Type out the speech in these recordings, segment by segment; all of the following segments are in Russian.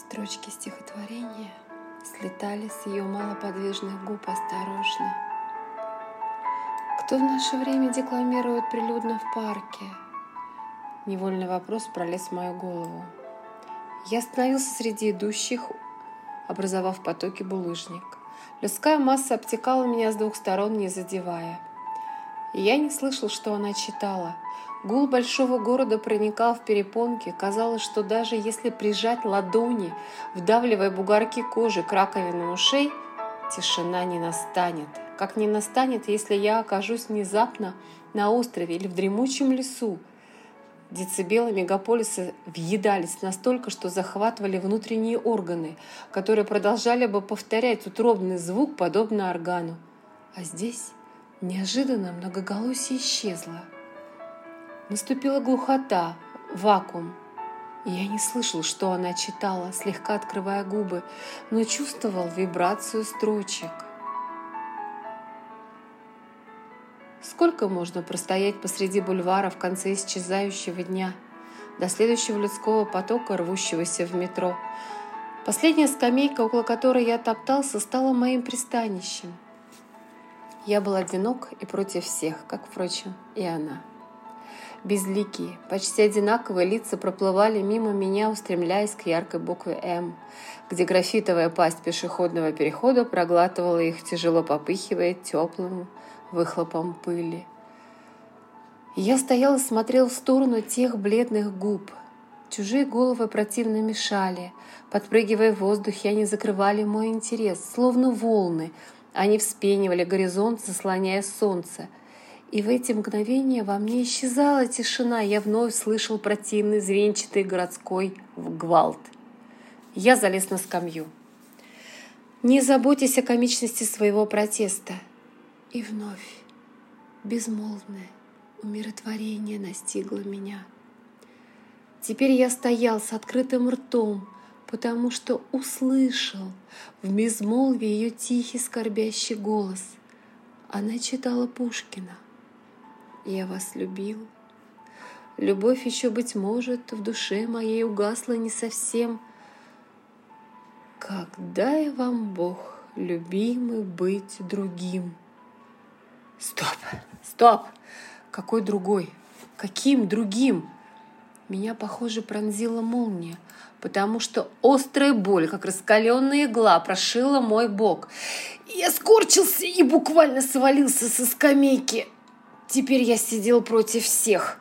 Строчки стихотворения слетали с ее малоподвижных губ осторожно. Кто в наше время декламирует прилюдно в парке? Невольный вопрос пролез в мою голову. Я остановился среди идущих, образовав потоки булыжник. Людская масса обтекала меня с двух сторон, не задевая. И я не слышал, что она читала – Гул большого города проникал в перепонки. Казалось, что даже если прижать ладони, вдавливая бугорки кожи к раковинам ушей, тишина не настанет. Как не настанет, если я окажусь внезапно на острове или в дремучем лесу. Децибелы мегаполиса въедались настолько, что захватывали внутренние органы, которые продолжали бы повторять утробный звук, подобно органу. А здесь неожиданно многоголосие исчезло. Наступила глухота, вакуум. Я не слышал, что она читала, слегка открывая губы, но чувствовал вибрацию строчек. Сколько можно простоять посреди бульвара в конце исчезающего дня, до следующего людского потока, рвущегося в метро? Последняя скамейка, около которой я топтался, стала моим пристанищем. Я был одинок и против всех, как, впрочем, и она безликие, почти одинаковые лица проплывали мимо меня, устремляясь к яркой букве «М», где графитовая пасть пешеходного перехода проглатывала их, тяжело попыхивая теплым выхлопом пыли. Я стоял и смотрел в сторону тех бледных губ. Чужие головы противно мешали. Подпрыгивая в воздухе, они закрывали мой интерес, словно волны. Они вспенивали горизонт, заслоняя солнце — и в эти мгновения во мне исчезала тишина, я вновь слышал противный звенчатый городской гвалт. Я залез на скамью. Не заботясь о комичности своего протеста. И вновь безмолвное умиротворение настигло меня. Теперь я стоял с открытым ртом, потому что услышал в безмолвии ее тихий скорбящий голос. Она читала Пушкина — я вас любил. Любовь еще, быть может, в душе моей угасла не совсем. Когда я вам, Бог, любимый, быть другим? Стоп, стоп! Какой другой? Каким другим? Меня, похоже, пронзила молния, потому что острая боль, как раскаленная игла, прошила мой бок. Я скорчился и буквально свалился со скамейки. Теперь я сидел против всех.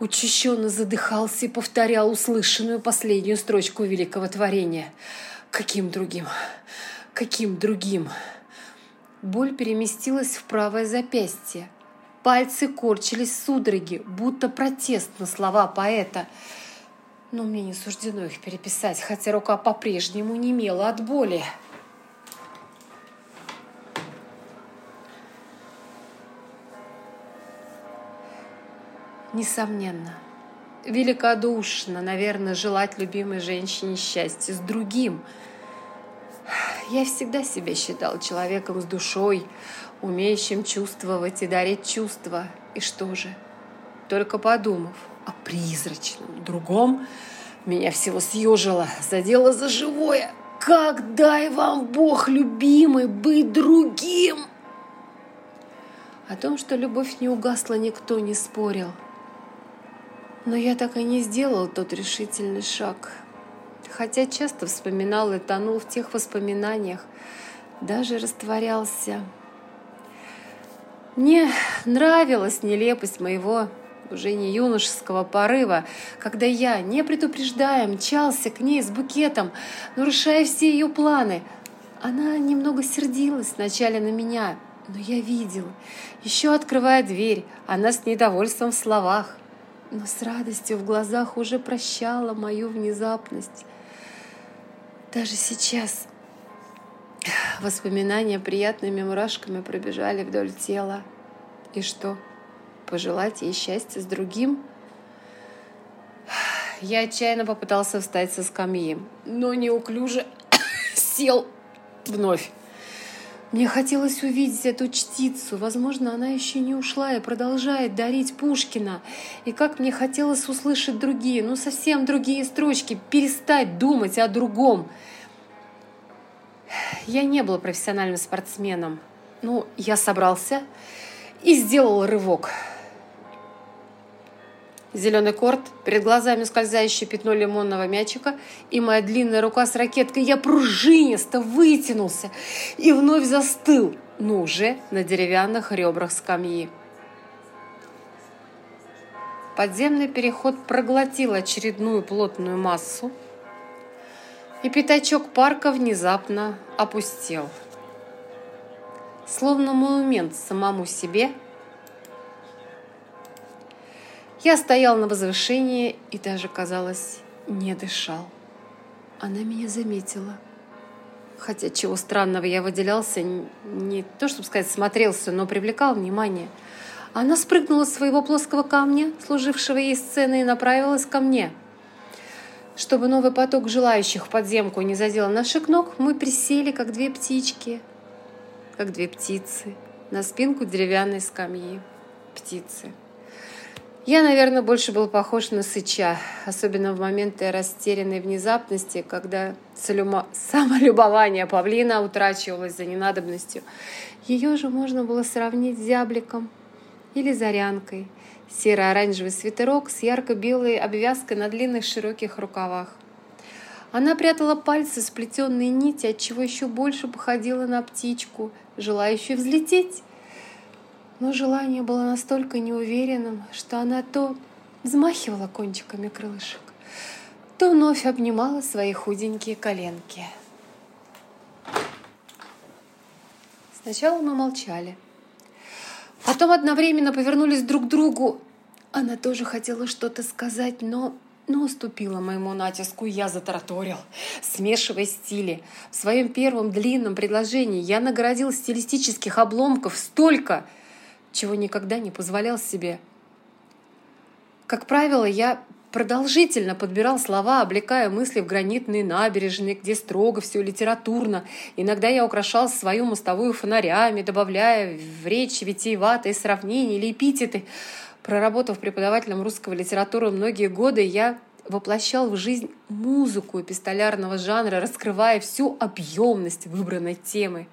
Учащенно задыхался и повторял услышанную последнюю строчку великого творения. Каким другим? Каким другим? Боль переместилась в правое запястье. Пальцы корчились судороги, будто протест на слова поэта. Но мне не суждено их переписать, хотя рука по-прежнему немела от боли. Несомненно, великодушно, наверное, желать любимой женщине счастья с другим. Я всегда себя считал человеком с душой, умеющим чувствовать и дарить чувства. И что же? Только подумав о призрачном другом, меня всего съежило, задело за живое. Как дай вам Бог, любимый, быть другим! О том, что любовь не угасла, никто не спорил – но я так и не сделал тот решительный шаг. Хотя часто вспоминал и тонул в тех воспоминаниях, даже растворялся. Мне нравилась нелепость моего уже не юношеского порыва, когда я, не предупреждая, мчался к ней с букетом, нарушая все ее планы. Она немного сердилась вначале на меня, но я видел. Еще открывая дверь, она с недовольством в словах но с радостью в глазах уже прощала мою внезапность. Даже сейчас воспоминания приятными мурашками пробежали вдоль тела. И что, пожелать ей счастья с другим? Я отчаянно попытался встать со скамьи, но неуклюже сел вновь. Мне хотелось увидеть эту чтицу. Возможно, она еще не ушла и продолжает дарить Пушкина. И как мне хотелось услышать другие, ну совсем другие строчки, перестать думать о другом. Я не был профессиональным спортсменом. Ну, я собрался и сделал рывок. Зеленый корт, перед глазами скользящее пятно лимонного мячика и моя длинная рука с ракеткой. Я пружинисто вытянулся и вновь застыл, но уже на деревянных ребрах скамьи. Подземный переход проглотил очередную плотную массу, и пятачок парка внезапно опустел. Словно монумент самому себе – я стоял на возвышении и даже, казалось, не дышал. Она меня заметила. Хотя чего странного я выделялся, не то, чтобы сказать, смотрелся, но привлекал внимание. Она спрыгнула с своего плоского камня, служившего ей сценой, и направилась ко мне. Чтобы новый поток желающих подземку не задел наших ног, мы присели, как две птички, как две птицы, на спинку деревянной скамьи. Птицы. Я, наверное, больше был похож на сыча, особенно в моменты растерянной внезапности, когда салюма... самолюбование павлина утрачивалось за ненадобностью. Ее же можно было сравнить с зябликом или зарянкой. Серо-оранжевый свитерок с ярко-белой обвязкой на длинных широких рукавах. Она прятала пальцы, сплетенные нити, отчего еще больше походила на птичку, желающую взлететь но желание было настолько неуверенным, что она то взмахивала кончиками крылышек, то вновь обнимала свои худенькие коленки. Сначала мы молчали. Потом одновременно повернулись друг к другу. Она тоже хотела что-то сказать, но, но уступила моему натиску, я затараторил, смешивая стили. В своем первом длинном предложении я наградил стилистических обломков столько, чего никогда не позволял себе. Как правило, я продолжительно подбирал слова, облекая мысли в гранитные набережные, где строго все литературно. Иногда я украшал свою мостовую фонарями, добавляя в речь витиеватые сравнения или эпитеты. Проработав преподавателем русского литературы многие годы, я воплощал в жизнь музыку эпистолярного жанра, раскрывая всю объемность выбранной темы.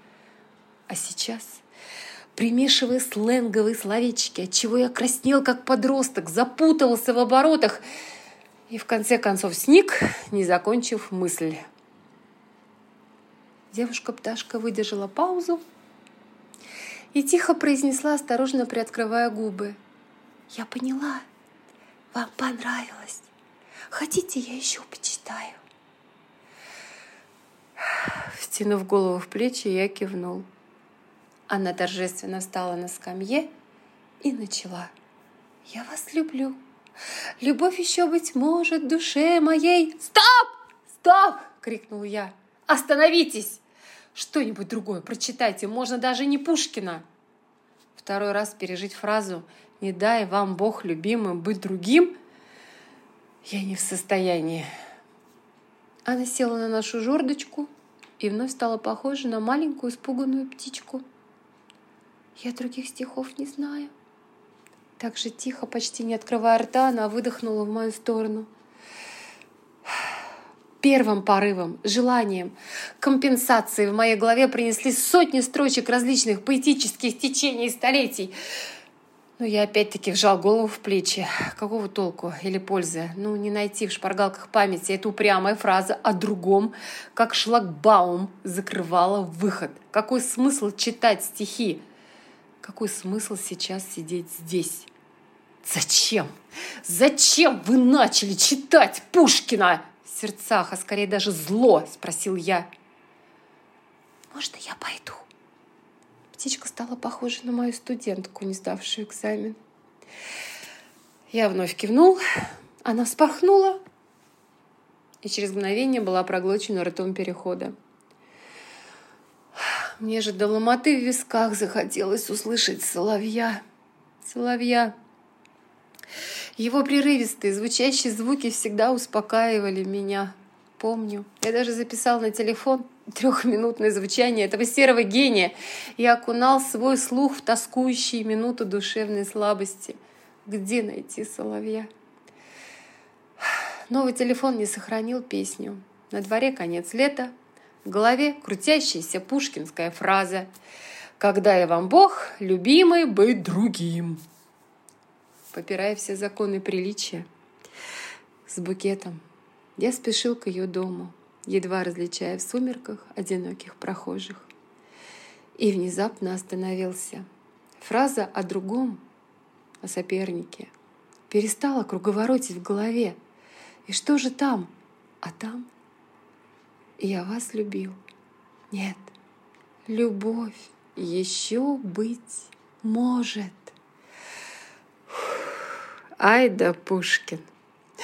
А сейчас примешивая сленговые словечки, отчего я краснел, как подросток, запутался в оборотах и в конце концов сник, не закончив мысль. Девушка-пташка выдержала паузу и тихо произнесла, осторожно приоткрывая губы. «Я поняла. Вам понравилось. Хотите, я еще почитаю?» Втянув голову в плечи, я кивнул. Она торжественно встала на скамье и начала. «Я вас люблю. Любовь еще, быть может, душе моей...» «Стоп! Стоп!» — крикнул я. «Остановитесь! Что-нибудь другое прочитайте, можно даже не Пушкина!» Второй раз пережить фразу «Не дай вам Бог любимым быть другим» я не в состоянии. Она села на нашу жердочку и вновь стала похожа на маленькую испуганную птичку. Я других стихов не знаю. Так же тихо, почти не открывая рта, она выдохнула в мою сторону. Первым порывом, желанием, компенсацией в моей голове принесли сотни строчек различных поэтических течений и столетий. Но я опять-таки вжал голову в плечи. Какого толку или пользы? Ну, не найти в шпаргалках памяти эту упрямая фраза о другом, как шлагбаум закрывала выход. Какой смысл читать стихи? Какой смысл сейчас сидеть здесь? Зачем? Зачем вы начали читать Пушкина? В сердцах, а скорее даже зло, спросил я. Можно я пойду? Птичка стала похожа на мою студентку, не сдавшую экзамен. Я вновь кивнул, она вспахнула и через мгновение была проглочена ртом перехода. Мне же до ломоты в висках захотелось услышать соловья. Соловья. Его прерывистые, звучащие звуки всегда успокаивали меня. Помню. Я даже записал на телефон трехминутное звучание этого серого гения и окунал свой слух в тоскующие минуту душевной слабости. Где найти соловья? Новый телефон не сохранил песню. На дворе конец лета, в голове крутящаяся пушкинская фраза «Когда я вам Бог, любимый, быть другим». Попирая все законы приличия, с букетом, я спешил к ее дому, едва различая в сумерках одиноких прохожих. И внезапно остановился. Фраза о другом, о сопернике, перестала круговоротить в голове. И что же там? А там я вас любил. Нет, любовь еще быть может. Ай да Пушкин!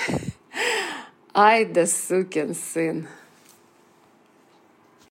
Ай да сукин сын!